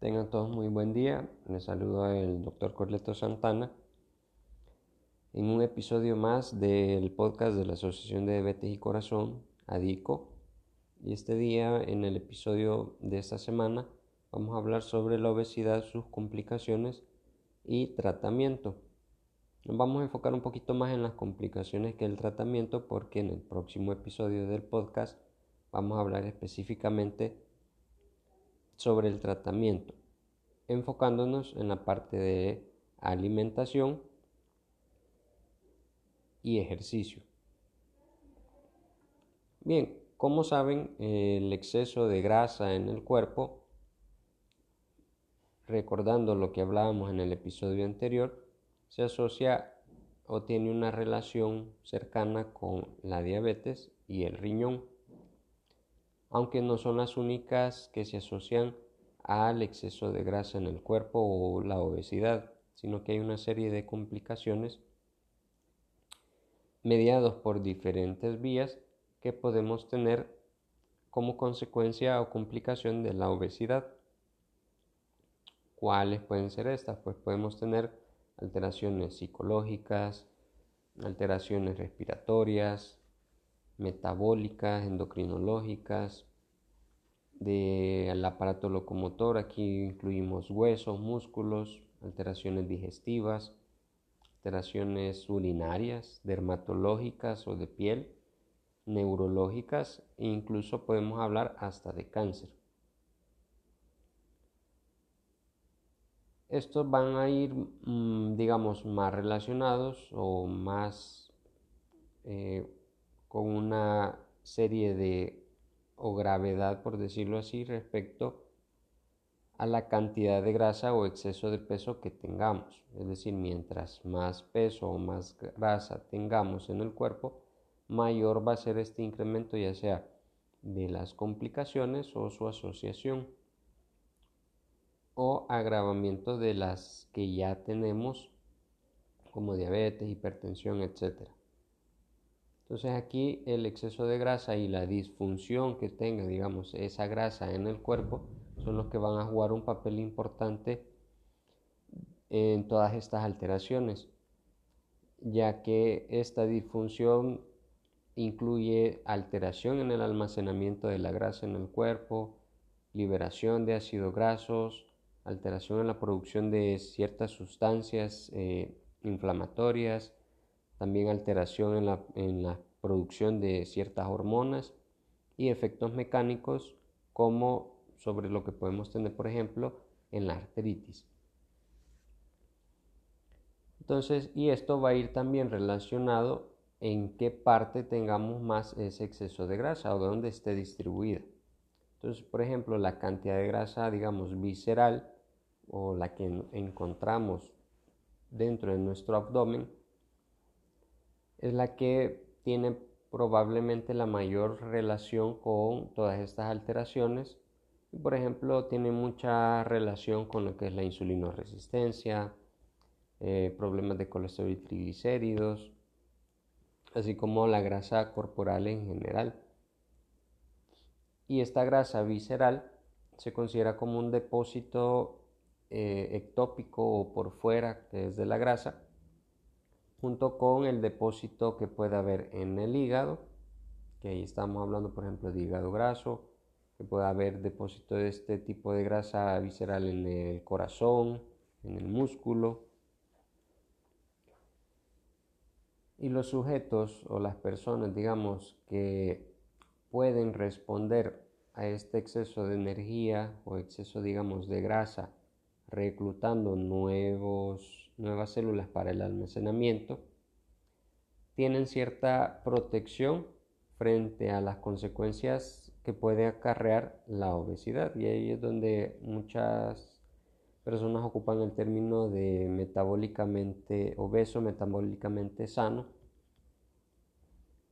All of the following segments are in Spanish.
Tengan todos muy buen día. Les saludo el doctor Corleto Santana en un episodio más del podcast de la Asociación de Diabetes y Corazón, ADICO. Y este día, en el episodio de esta semana, vamos a hablar sobre la obesidad, sus complicaciones y tratamiento. Nos vamos a enfocar un poquito más en las complicaciones que el tratamiento porque en el próximo episodio del podcast vamos a hablar específicamente sobre el tratamiento, enfocándonos en la parte de alimentación y ejercicio. Bien, como saben, el exceso de grasa en el cuerpo, recordando lo que hablábamos en el episodio anterior, se asocia o tiene una relación cercana con la diabetes y el riñón aunque no son las únicas que se asocian al exceso de grasa en el cuerpo o la obesidad, sino que hay una serie de complicaciones mediados por diferentes vías que podemos tener como consecuencia o complicación de la obesidad. ¿Cuáles pueden ser estas? Pues podemos tener alteraciones psicológicas, alteraciones respiratorias, metabólicas, endocrinológicas, del aparato locomotor. Aquí incluimos huesos, músculos, alteraciones digestivas, alteraciones urinarias, dermatológicas o de piel, neurológicas e incluso podemos hablar hasta de cáncer. Estos van a ir, mm, digamos, más relacionados o más eh, con una serie de, o gravedad, por decirlo así, respecto a la cantidad de grasa o exceso de peso que tengamos. Es decir, mientras más peso o más grasa tengamos en el cuerpo, mayor va a ser este incremento, ya sea de las complicaciones o su asociación o agravamiento de las que ya tenemos como diabetes, hipertensión, etcétera. Entonces aquí el exceso de grasa y la disfunción que tenga, digamos, esa grasa en el cuerpo son los que van a jugar un papel importante en todas estas alteraciones, ya que esta disfunción incluye alteración en el almacenamiento de la grasa en el cuerpo, liberación de ácidos grasos, alteración en la producción de ciertas sustancias eh, inflamatorias, también alteración en la, en la producción de ciertas hormonas y efectos mecánicos como sobre lo que podemos tener, por ejemplo, en la artritis. Entonces, y esto va a ir también relacionado en qué parte tengamos más ese exceso de grasa o dónde esté distribuida. Entonces, por ejemplo, la cantidad de grasa, digamos, visceral o la que encontramos dentro de nuestro abdomen, es la que tiene probablemente la mayor relación con todas estas alteraciones. Por ejemplo, tiene mucha relación con lo que es la insulinoresistencia, eh, problemas de colesterol y triglicéridos, así como la grasa corporal en general. Y esta grasa visceral se considera como un depósito eh, ectópico o por fuera desde la grasa junto con el depósito que puede haber en el hígado, que ahí estamos hablando por ejemplo de hígado graso, que puede haber depósito de este tipo de grasa visceral en el corazón, en el músculo. Y los sujetos o las personas, digamos, que pueden responder a este exceso de energía o exceso, digamos, de grasa, reclutando nuevos nuevas células para el almacenamiento, tienen cierta protección frente a las consecuencias que puede acarrear la obesidad. Y ahí es donde muchas personas ocupan el término de metabólicamente obeso, metabólicamente sano,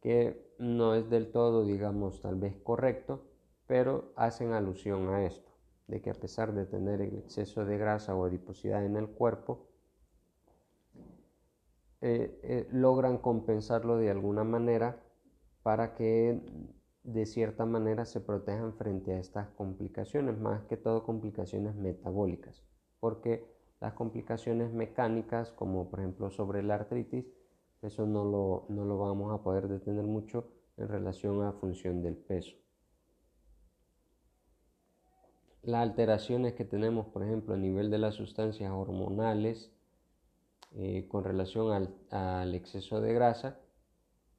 que no es del todo, digamos, tal vez correcto, pero hacen alusión a esto, de que a pesar de tener el exceso de grasa o adiposidad en el cuerpo, eh, eh, logran compensarlo de alguna manera para que de cierta manera se protejan frente a estas complicaciones, más que todo complicaciones metabólicas, porque las complicaciones mecánicas, como por ejemplo sobre la artritis, eso no lo, no lo vamos a poder detener mucho en relación a función del peso. Las alteraciones que tenemos, por ejemplo, a nivel de las sustancias hormonales eh, con relación al, exceso de grasa,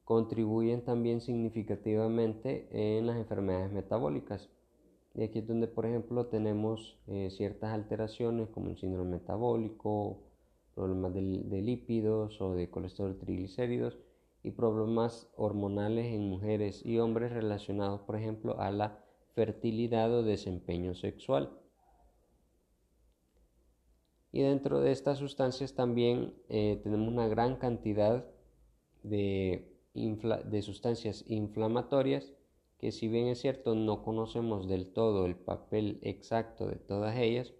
contribuyen también significativamente en las enfermedades metabólicas. Y aquí es donde, por ejemplo, tenemos eh, ciertas alteraciones como el síndrome metabólico, problemas de, lípidos o de colesterol triglicéridos y problemas hormonales en mujeres y hombres relacionados, por ejemplo, a la fertilidad o desempeño sexual. Y dentro de estas sustancias también eh, tenemos una gran cantidad de, de sustancias inflamatorias que si bien es cierto no conocemos del todo el papel exacto de todas ellas,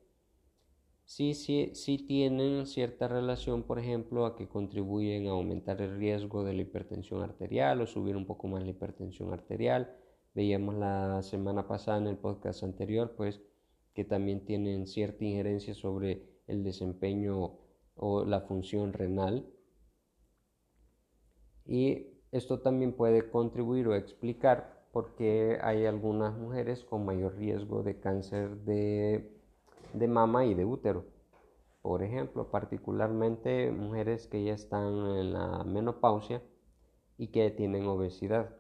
sí, sí, sí tienen cierta relación, por ejemplo, a que contribuyen a aumentar el riesgo de la hipertensión arterial o subir un poco más la hipertensión arterial. Veíamos la semana pasada en el podcast anterior, pues, que también tienen cierta injerencia sobre el desempeño o la función renal. Y esto también puede contribuir o explicar porque hay algunas mujeres con mayor riesgo de cáncer de, mama y de útero. Por ejemplo, particularmente mujeres que ya están en la menopausia y que tienen obesidad,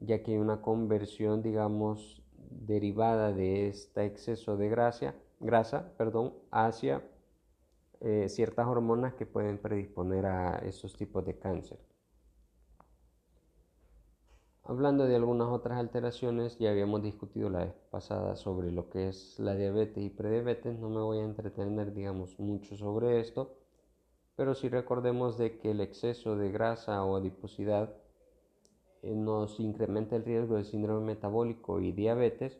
ya que hay una conversión, digamos, derivada de este exceso de grasa, grasa perdón, hacia eh, ciertas hormonas que pueden predisponer a estos tipos de cáncer. Hablando de algunas otras alteraciones, ya habíamos discutido la vez pasada sobre lo que es la diabetes y prediabetes, no me voy a entretener, digamos, mucho sobre esto, pero sí recordemos de que el exceso de grasa o adiposidad eh, nos incrementa el riesgo de síndrome metabólico y diabetes,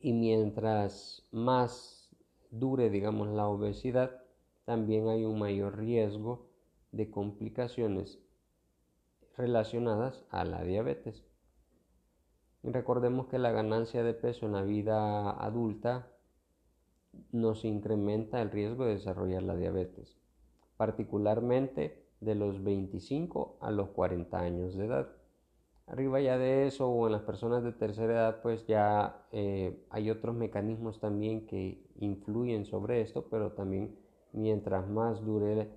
y mientras más dure, digamos, la obesidad, también hay un mayor riesgo de complicaciones relacionadas a la diabetes. recordemos que la ganancia de peso en la vida adulta nos incrementa el riesgo de desarrollar la diabetes, particularmente de los 25 a los 40 años de edad. Arriba ya de eso o en las personas de tercera edad pues ya eh, hay otros mecanismos también que influyen sobre esto, pero también mientras más dure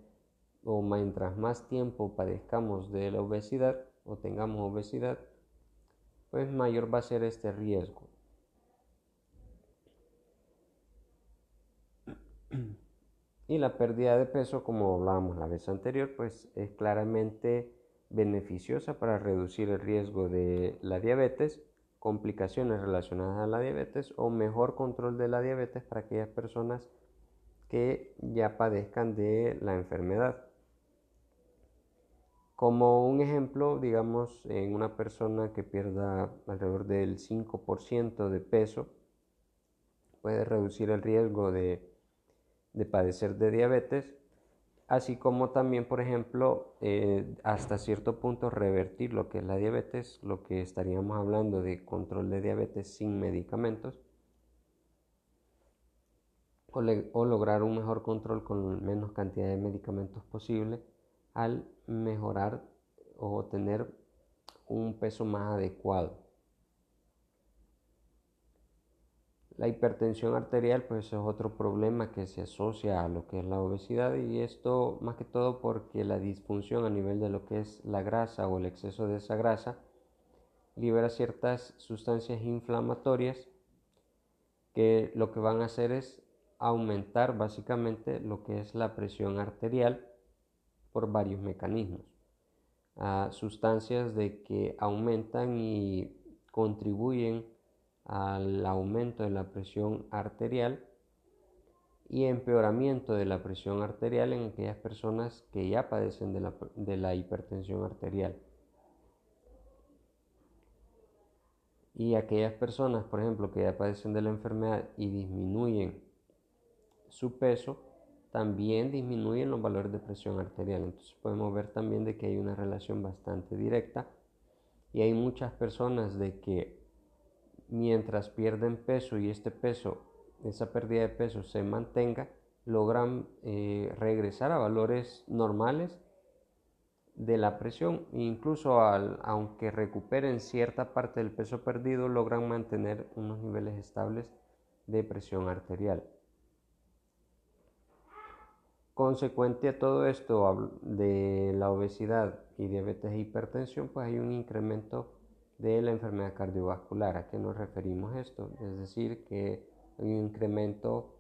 o mientras más tiempo padezcamos de la obesidad o tengamos obesidad, pues mayor va a ser este riesgo. Y la pérdida de peso, como hablábamos la vez anterior, pues es claramente beneficiosa para reducir el riesgo de la diabetes, complicaciones relacionadas a la diabetes o mejor control de la diabetes para aquellas personas que ya padezcan de la enfermedad. Como un ejemplo, digamos, en una persona que pierda alrededor del 5% de peso, puede reducir el riesgo de, padecer de diabetes, así como también, por ejemplo, eh, hasta cierto punto revertir lo que es la diabetes, lo que estaríamos hablando de control de diabetes sin medicamentos, o, o lograr un mejor control con menos cantidad de medicamentos posible al mejorar o tener un peso más adecuado. La hipertensión arterial pues es otro problema que se asocia a lo que es la obesidad y esto más que todo porque la disfunción a nivel de lo que es la grasa o el exceso de esa grasa libera ciertas sustancias inflamatorias que lo que van a hacer es aumentar básicamente lo que es la presión arterial por varios mecanismos. a sustancias de que aumentan y contribuyen al aumento de la presión arterial y empeoramiento de la presión arterial en aquellas personas que ya padecen de la, de la hipertensión arterial. Y aquellas personas, por ejemplo, que ya padecen de la enfermedad y disminuyen su peso, también disminuyen los valores de presión arterial. Entonces podemos ver también de que hay una relación bastante directa Y hay muchas personas de que mientras pierden peso y este peso, esa pérdida de peso se mantenga, logran eh, regresar a valores normales de la presión incluso aunque recuperen cierta parte del peso perdido logran mantener unos niveles estables de presión arterial. Consecuente a todo esto de la obesidad y diabetes e hipertensión, pues hay un incremento de la enfermedad cardiovascular. ¿A qué nos referimos esto? Es decir, que hay un incremento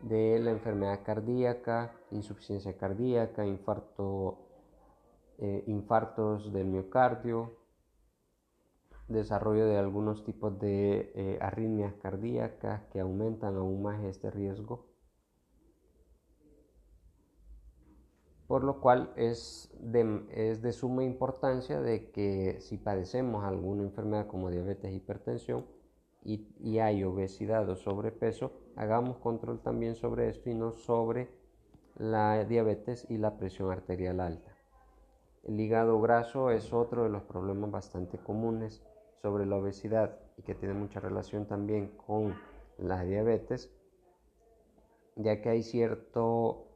de la enfermedad cardíaca, insuficiencia cardíaca, infarto, eh, infartos del miocardio, desarrollo de algunos tipos de eh, arritmias cardíacas que aumentan aún más este riesgo. Por lo cual es de, es de suma importancia de que si padecemos alguna enfermedad como diabetes, hipertensión y, y hay obesidad o sobrepeso, hagamos control también sobre esto y no sobre la diabetes y la presión arterial alta. El hígado graso es otro de los problemas bastante comunes sobre la obesidad y que tiene mucha relación también con la diabetes, ya que hay cierto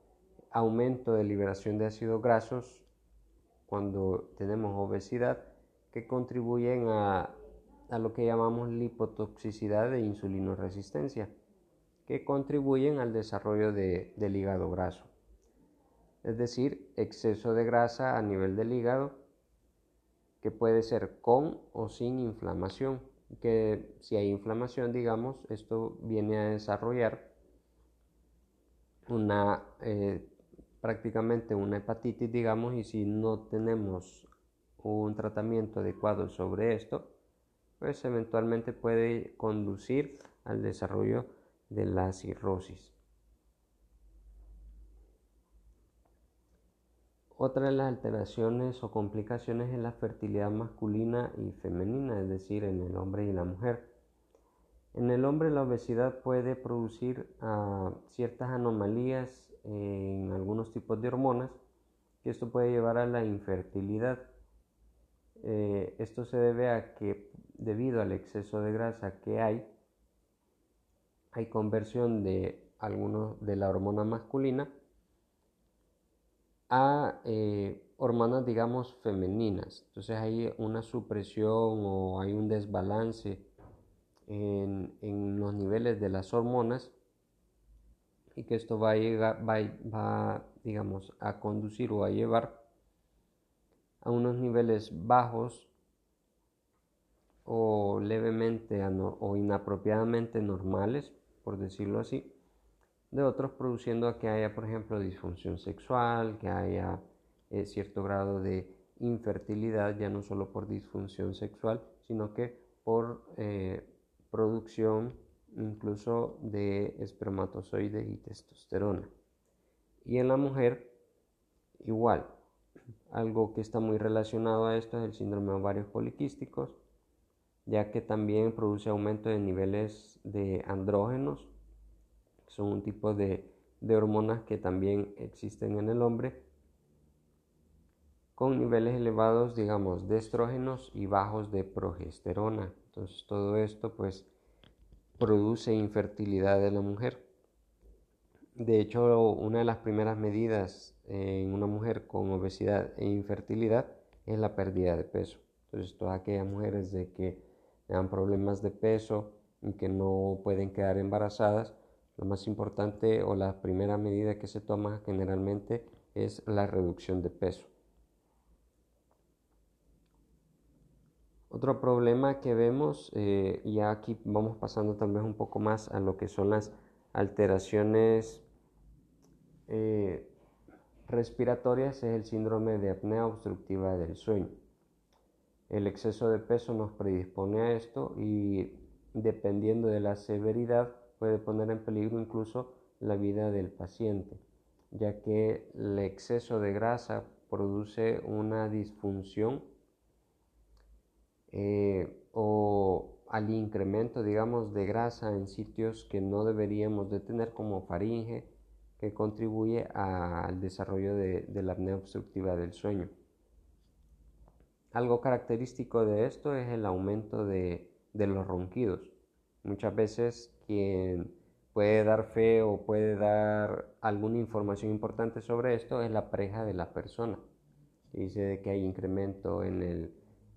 aumento de liberación de ácidos grasos cuando tenemos obesidad que contribuyen a, lo que llamamos lipotoxicidad e insulinoresistencia, que contribuyen al desarrollo del hígado graso. Es decir, exceso de grasa a nivel del hígado que puede ser con o sin inflamación, que si hay inflamación, digamos, esto viene a desarrollar una eh, prácticamente una hepatitis, digamos, y si no tenemos un tratamiento adecuado sobre esto, pues eventualmente puede conducir al desarrollo de la cirrosis. Otra de las alteraciones o complicaciones es la fertilidad masculina y femenina, es decir, en el hombre y la mujer. En el hombre la obesidad puede producir ah, ciertas anomalías en algunos tipos de hormonas y esto puede llevar a la infertilidad. Eh, esto se debe a que debido al exceso de grasa que hay, hay conversión de algunos de la hormona masculina a eh, hormonas, digamos, femeninas. Entonces hay una supresión o hay un desbalance en, los niveles de las hormonas y que esto va a, llegar, va, digamos, a conducir o a llevar a unos niveles bajos o levemente o inapropiadamente normales, por decirlo así, de otros produciendo a que haya, por ejemplo, disfunción sexual, que haya eh, cierto grado de infertilidad, ya no solo por disfunción sexual, sino que por eh, producción incluso de espermatozoides y testosterona. Y en la mujer, igual, algo que está muy relacionado a esto es el síndrome de ovarios poliquísticos, ya que también produce aumento de niveles de andrógenos, son un tipo de, hormonas que también existen en el hombre, con niveles elevados, digamos, de estrógenos y bajos de progesterona. Entonces todo esto pues produce infertilidad de la mujer. De hecho, una de las primeras medidas en una mujer con obesidad e infertilidad es la pérdida de peso. Entonces, todas aquellas mujeres de que dan problemas de peso y que no pueden quedar embarazadas, lo más importante o la primera medida que se toma generalmente es la reducción de peso. Otro problema que vemos, eh, y aquí vamos pasando tal vez un poco más a lo que son las alteraciones eh, respiratorias, es el síndrome de apnea obstructiva del sueño. El exceso de peso nos predispone a esto y dependiendo de la severidad puede poner en peligro incluso la vida del paciente, ya que el exceso de grasa produce una disfunción eh, o al incremento, digamos, de grasa en sitios que no deberíamos de tener como faringe, que contribuye al desarrollo de, la apnea obstructiva del sueño. algo característico de esto es el aumento de, de los ronquidos. Muchas veces quien puede dar fe o puede dar alguna información importante sobre esto es la pareja de la persona. Dice que hay incremento en el,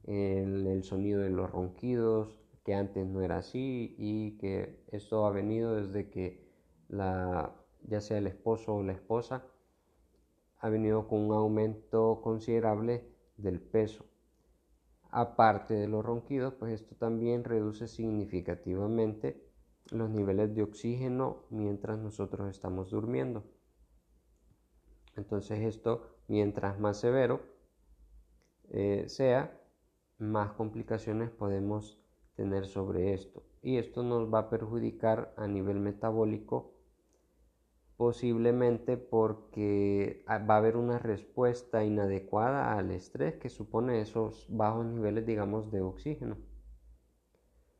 el sonido de los ronquidos, que antes no era así y que esto ha venido desde que la, ya sea el esposo o la esposa ha venido con un aumento considerable del peso. Aparte de los ronquidos, pues esto también reduce significativamente los niveles de oxígeno mientras nosotros estamos durmiendo. Entonces esto, mientras más severo eh, sea, más complicaciones podemos tener sobre esto. Y esto nos va a perjudicar a nivel metabólico posiblemente porque va a haber una respuesta inadecuada al estrés que supone esos bajos niveles, digamos, de oxígeno.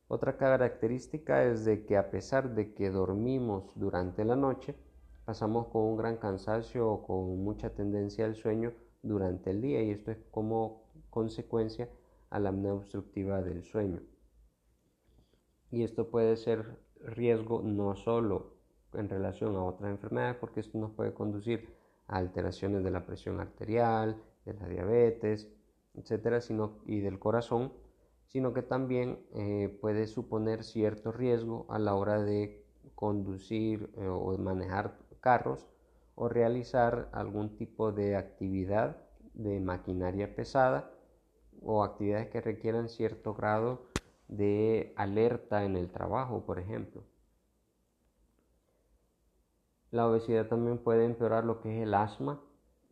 Otra característica es de que a pesar de que dormimos durante la noche, pasamos con un gran cansancio o con mucha tendencia al sueño durante el día y esto es como consecuencia a la apnea del sueño. Y esto puede ser riesgo no solo en relación a otras enfermedades, porque esto nos puede conducir a alteraciones de la presión arterial, de la diabetes, etcétera, sino, y del corazón, sino que también eh, puede suponer cierto riesgo a la hora de conducir eh, o manejar carros o realizar algún tipo de actividad de maquinaria pesada o actividades que requieran cierto grado de alerta en el trabajo, por ejemplo. La obesidad también puede empeorar lo que es el asma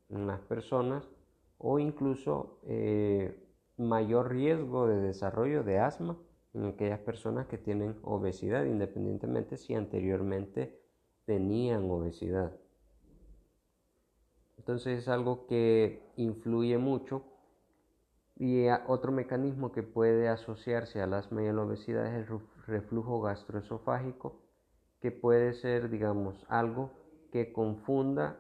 en las personas o incluso eh, mayor riesgo de desarrollo de asma en aquellas personas que tienen obesidad, independientemente si anteriormente tenían obesidad. Entonces es algo que influye mucho y otro mecanismo que puede asociarse al asma y a la obesidad es el reflujo gastroesofágico, que puede ser, digamos, algo que confunda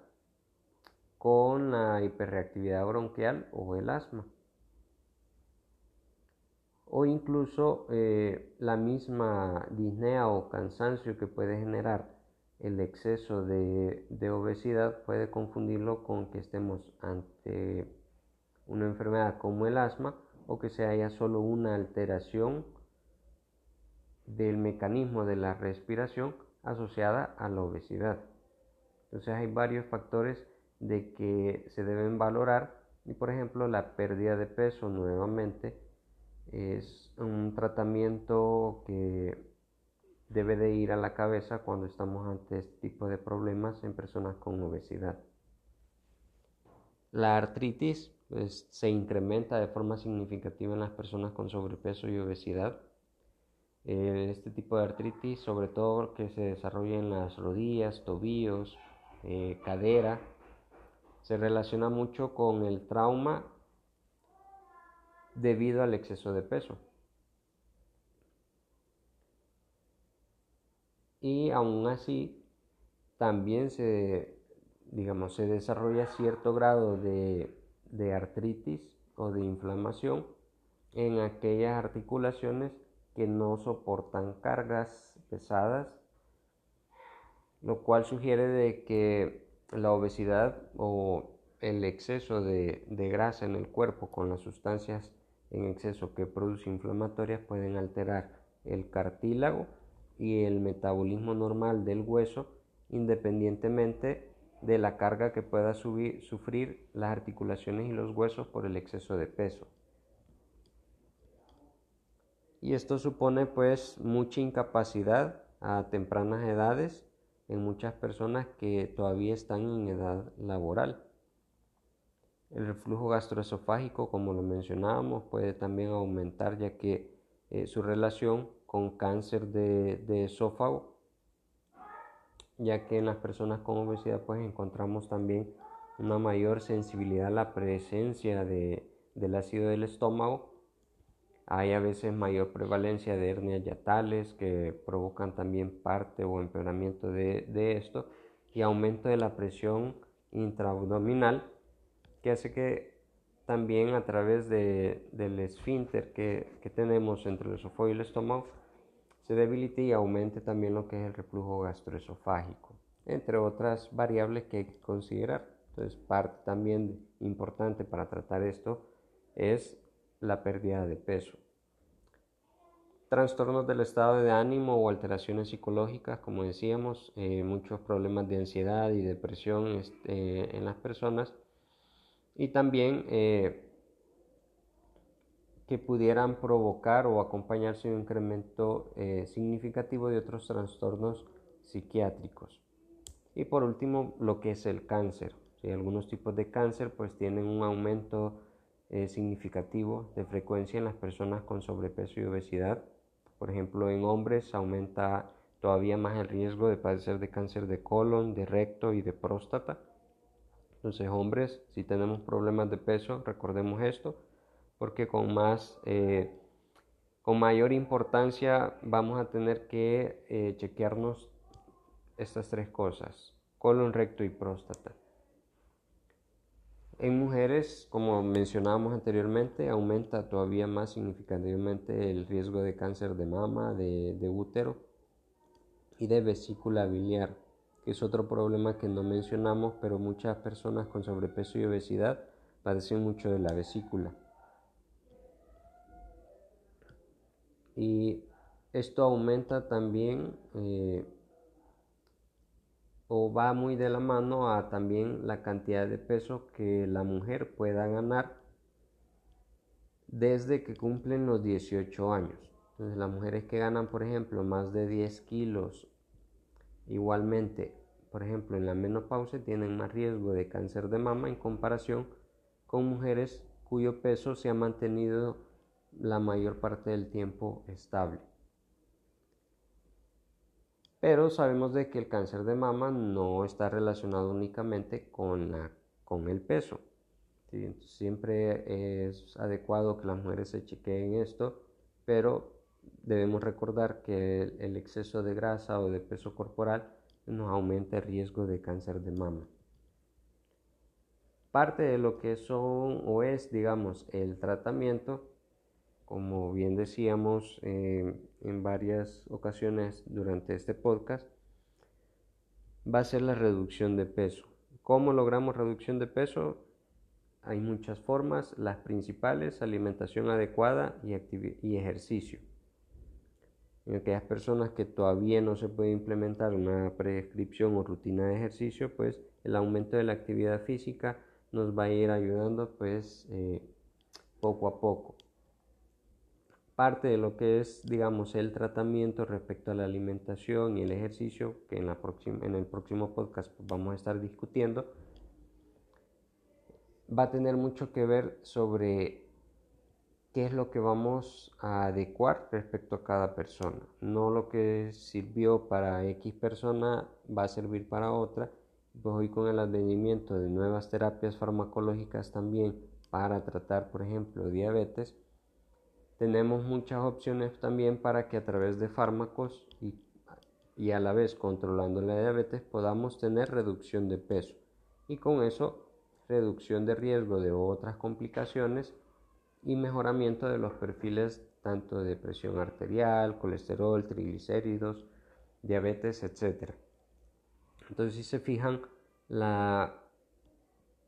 con la hiperreactividad bronquial o el asma. O incluso eh, la misma disnea o cansancio que puede generar el exceso de, obesidad puede confundirlo con que estemos ante una enfermedad como el asma o que se haya solo una alteración del mecanismo de la respiración asociada a la obesidad. Entonces hay varios factores de que se deben valorar y por ejemplo la pérdida de peso nuevamente es un tratamiento que debe de ir a la cabeza cuando estamos ante este tipo de problemas en personas con obesidad. La artritis pues, se incrementa de forma significativa en las personas con sobrepeso y obesidad. Eh, este tipo de artritis, sobre todo que se desarrolla en las rodillas, tobillos, eh, cadera, se relaciona mucho con el trauma debido al exceso de peso. Y aún así, también se, digamos, se desarrolla cierto grado de, de artritis o de inflamación en aquellas articulaciones que no soportan cargas pesadas, lo cual sugiere de que la obesidad o el exceso de, grasa en el cuerpo con las sustancias en exceso que produce inflamatorias pueden alterar el cartílago y el metabolismo normal del hueso independientemente de la carga que pueda sufrir las articulaciones y los huesos por el exceso de peso. Y esto supone pues mucha incapacidad a tempranas edades en muchas personas que todavía están en edad laboral. El reflujo gastroesofágico, como lo mencionábamos, puede también aumentar ya que eh, su relación con cáncer de, esófago, ya que en las personas con obesidad pues encontramos también una mayor sensibilidad a la presencia del ácido del estómago. Hay a veces mayor prevalencia de hernias yatales que provocan también parte o empeoramiento de, de esto y aumento de la presión intraabdominal que hace que también a través de, del esfínter que, que, tenemos entre el esófago y el estómago se debilite y aumente también lo que es el reflujo gastroesofágico, entre otras variables que hay que considerar. Entonces, parte también importante para tratar esto es la pérdida de peso. Trastornos del estado de ánimo o alteraciones psicológicas, como decíamos, eh, muchos problemas de ansiedad y depresión este, en las personas y también eh, que pudieran provocar o acompañarse de un incremento eh, significativo de otros trastornos psiquiátricos. Y por último, lo que es el cáncer. Algunos tipos de cáncer pues tienen un aumento eh, significativo de frecuencia en las personas con sobrepeso y obesidad. Por ejemplo, en hombres aumenta todavía más el riesgo de padecer de cáncer de colon, de recto y de próstata. Entonces, hombres, si tenemos problemas de peso, recordemos esto, porque con más, eh, con mayor importancia vamos a tener que eh, chequearnos estas tres cosas, colon, recto y próstata. En mujeres, como mencionábamos anteriormente, aumenta todavía más significativamente el riesgo de cáncer de mama, de, de útero y de vesícula biliar que es otro problema que no mencionamos, pero muchas personas con sobrepeso y obesidad padecen mucho de la vesícula. Y esto aumenta también eh, o va muy de la mano a también la cantidad de peso que la mujer pueda ganar desde que cumplen los 18 años. Entonces las mujeres que ganan, por ejemplo, más de 10 kilos Igualmente, por ejemplo, en la menopausia tienen más riesgo de cáncer de mama en comparación con mujeres cuyo peso se ha mantenido la mayor parte del tiempo estable. Pero sabemos de que el cáncer de mama no está relacionado únicamente con, la, con el peso. Siempre es adecuado que las mujeres se chequeen esto, pero debemos recordar que el exceso de grasa o de peso corporal nos aumenta el riesgo de cáncer de mama. Parte de lo que son o es, digamos, el tratamiento, como bien decíamos eh, en varias ocasiones durante este podcast, va a ser la reducción de peso. ¿Cómo logramos reducción de peso? Hay muchas formas, las principales, alimentación adecuada y, y ejercicio en aquellas personas que todavía no se puede implementar una prescripción o rutina de ejercicio, pues el aumento de la actividad física nos va a ir ayudando pues eh, poco a poco. Parte de lo que es, digamos, el tratamiento respecto a la alimentación y el ejercicio, que en, la en el próximo podcast pues, vamos a estar discutiendo, va a tener mucho que ver sobre qué es lo que vamos a adecuar respecto a cada persona. No lo que sirvió para X persona va a servir para otra. Pues hoy con el advenimiento de nuevas terapias farmacológicas también para tratar, por ejemplo, diabetes, tenemos muchas opciones también para que a través de fármacos y, y a la vez controlando la diabetes podamos tener reducción de peso y con eso reducción de riesgo de otras complicaciones y mejoramiento de los perfiles tanto de presión arterial, colesterol, triglicéridos, diabetes, etc. Entonces, si se fijan, la,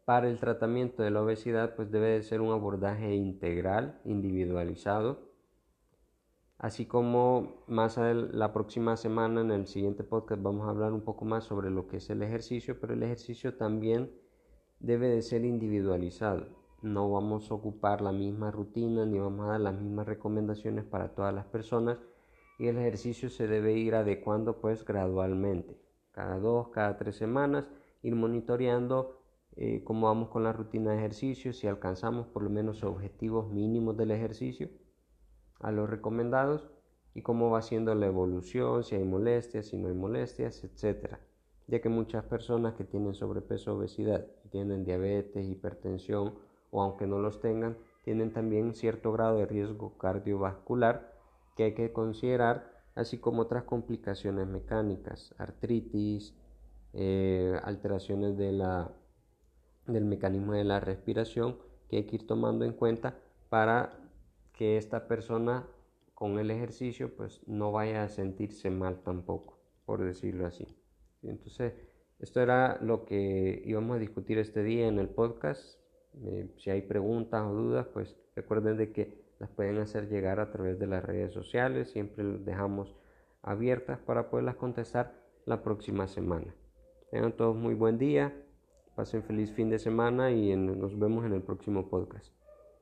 para el tratamiento de la obesidad, pues debe de ser un abordaje integral, individualizado, así como más la próxima semana en el siguiente podcast vamos a hablar un poco más sobre lo que es el ejercicio, pero el ejercicio también debe de ser individualizado. No vamos a ocupar la misma rutina ni vamos a dar las mismas recomendaciones para todas las personas y el ejercicio se debe ir adecuando pues gradualmente, cada dos, cada tres semanas, ir monitoreando eh, cómo vamos con la rutina de ejercicio, si alcanzamos por lo menos objetivos mínimos del ejercicio a los recomendados y cómo va siendo la evolución, si hay molestias, si no hay molestias, etcétera. Ya que muchas personas que tienen sobrepeso, obesidad, tienen diabetes, hipertensión o aunque no los tengan, tienen también cierto grado de riesgo cardiovascular que hay que considerar, así como otras complicaciones mecánicas, artritis, eh, alteraciones de la, del mecanismo de la respiración, que hay que ir tomando en cuenta para que esta persona con el ejercicio pues no vaya a sentirse mal tampoco, por decirlo así. Entonces, esto era lo que íbamos a discutir este día en el podcast. Eh, si hay preguntas o dudas, pues recuerden de que las pueden hacer llegar a través de las redes sociales. Siempre las dejamos abiertas para poderlas contestar la próxima semana. Tengan todos muy buen día, pasen feliz fin de semana y nos vemos en el próximo podcast.